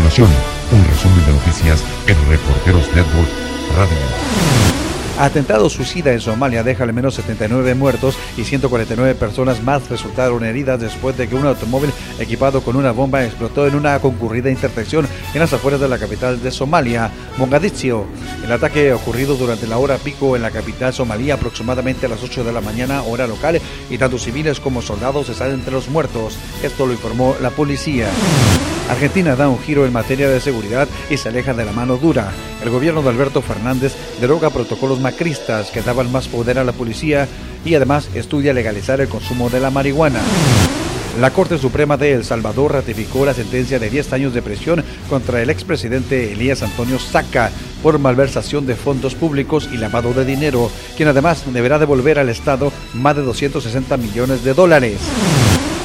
continuación, un resumen de noticias en Reporteros Network Radio. Atentado suicida en Somalia deja al menos 79 muertos y 149 personas más resultaron heridas después de que un automóvil equipado con una bomba explotó en una concurrida intersección en las afueras de la capital de Somalia, Mogadiscio. El ataque ocurrido durante la hora pico en la capital somalí aproximadamente a las 8 de la mañana hora local y tanto civiles como soldados están entre los muertos. Esto lo informó la policía. Argentina da un giro en materia de seguridad y se aleja de la mano dura. El gobierno de Alberto Fernández deroga protocolos macristas que daban más poder a la policía y además estudia legalizar el consumo de la marihuana. La Corte Suprema de El Salvador ratificó la sentencia de 10 años de prisión contra el expresidente Elías Antonio Saca por malversación de fondos públicos y lavado de dinero, quien además deberá devolver al Estado más de 260 millones de dólares.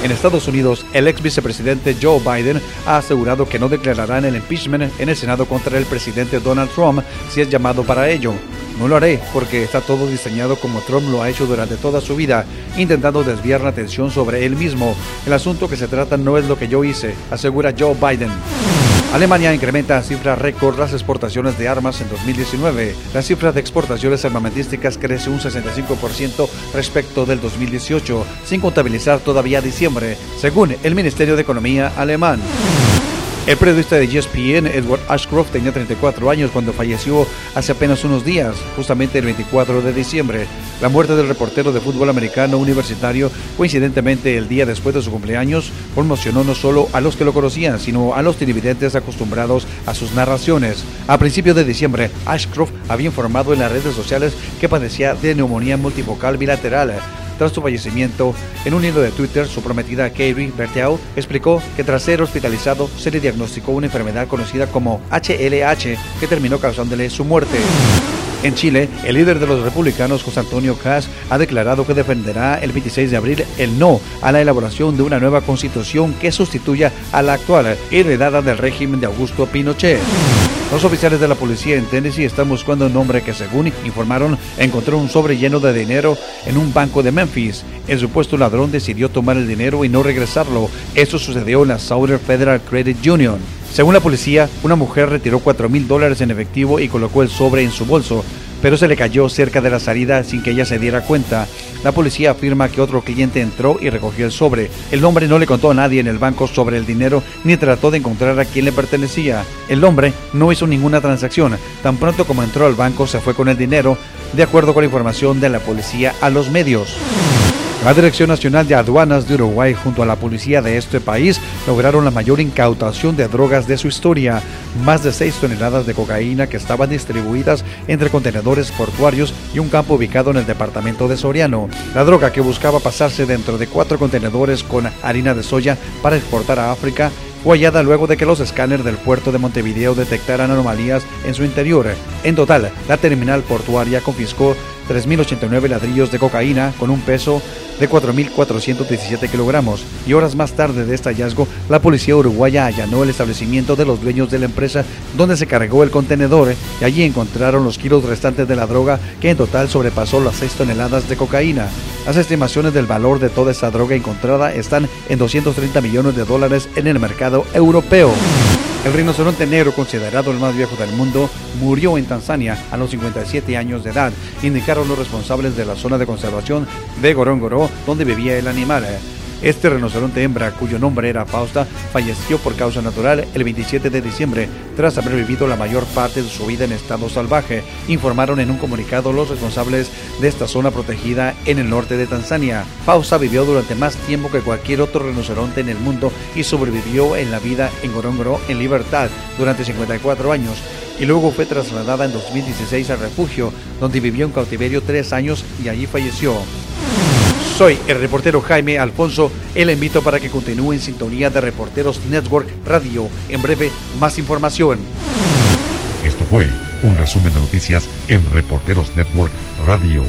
En Estados Unidos, el ex vicepresidente Joe Biden ha asegurado que no declarará en el impeachment en el Senado contra el presidente Donald Trump si es llamado para ello. No lo haré porque está todo diseñado como Trump lo ha hecho durante toda su vida, intentando desviar la atención sobre él mismo. El asunto que se trata no es lo que yo hice, asegura Joe Biden. Alemania incrementa a cifra récord las exportaciones de armas en 2019. La cifra de exportaciones armamentísticas crece un 65% respecto del 2018, sin contabilizar todavía diciembre, según el Ministerio de Economía alemán. El periodista de ESPN, Edward Ashcroft, tenía 34 años cuando falleció hace apenas unos días, justamente el 24 de diciembre. La muerte del reportero de fútbol americano universitario, coincidentemente el día después de su cumpleaños, conmocionó no solo a los que lo conocían, sino a los televidentes acostumbrados a sus narraciones. A principios de diciembre, Ashcroft había informado en las redes sociales que padecía de neumonía multifocal bilateral tras su fallecimiento, en un hilo de Twitter, su prometida Katie Berteau explicó que tras ser hospitalizado se le diagnosticó una enfermedad conocida como HLH que terminó causándole su muerte. En Chile, el líder de los republicanos, José Antonio Caz, ha declarado que defenderá el 26 de abril el no a la elaboración de una nueva constitución que sustituya a la actual, heredada del régimen de Augusto Pinochet. Los oficiales de la policía en Tennessee están buscando un hombre que, según informaron, encontró un sobre lleno de dinero en un banco de Memphis. El supuesto ladrón decidió tomar el dinero y no regresarlo. Eso sucedió en la Southern Federal Credit Union. Según la policía, una mujer retiró 4 mil dólares en efectivo y colocó el sobre en su bolso, pero se le cayó cerca de la salida sin que ella se diera cuenta. La policía afirma que otro cliente entró y recogió el sobre. El hombre no le contó a nadie en el banco sobre el dinero ni trató de encontrar a quién le pertenecía. El hombre no hizo ninguna transacción. Tan pronto como entró al banco se fue con el dinero, de acuerdo con la información de la policía a los medios. La Dirección Nacional de Aduanas de Uruguay junto a la policía de este país lograron la mayor incautación de drogas de su historia, más de 6 toneladas de cocaína que estaban distribuidas entre contenedores portuarios y un campo ubicado en el departamento de Soriano. La droga que buscaba pasarse dentro de cuatro contenedores con harina de soya para exportar a África fue hallada luego de que los escáneres del puerto de Montevideo detectaran anomalías en su interior. En total, la terminal portuaria confiscó 3.089 ladrillos de cocaína con un peso de 4.417 kilogramos y horas más tarde de este hallazgo, la policía uruguaya allanó el establecimiento de los dueños de la empresa donde se cargó el contenedor y allí encontraron los kilos restantes de la droga que en total sobrepasó las 6 toneladas de cocaína. Las estimaciones del valor de toda esta droga encontrada están en 230 millones de dólares en el mercado europeo. El rinoceronte negro, considerado el más viejo del mundo, murió en Tanzania a los 57 años de edad, indicaron los responsables de la zona de conservación de Gorongoro, donde vivía el animal. Este rinoceronte hembra, cuyo nombre era Fausta, falleció por causa natural el 27 de diciembre, tras haber vivido la mayor parte de su vida en estado salvaje, informaron en un comunicado los responsables de esta zona protegida en el norte de Tanzania. Fausta vivió durante más tiempo que cualquier otro rinoceronte en el mundo y sobrevivió en la vida en Gorongoro en libertad durante 54 años y luego fue trasladada en 2016 al refugio, donde vivió en cautiverio tres años y allí falleció. Soy el reportero Jaime Alfonso. El invito para que continúe en sintonía de Reporteros Network Radio. En breve, más información. Esto fue un resumen de noticias en Reporteros Network Radio.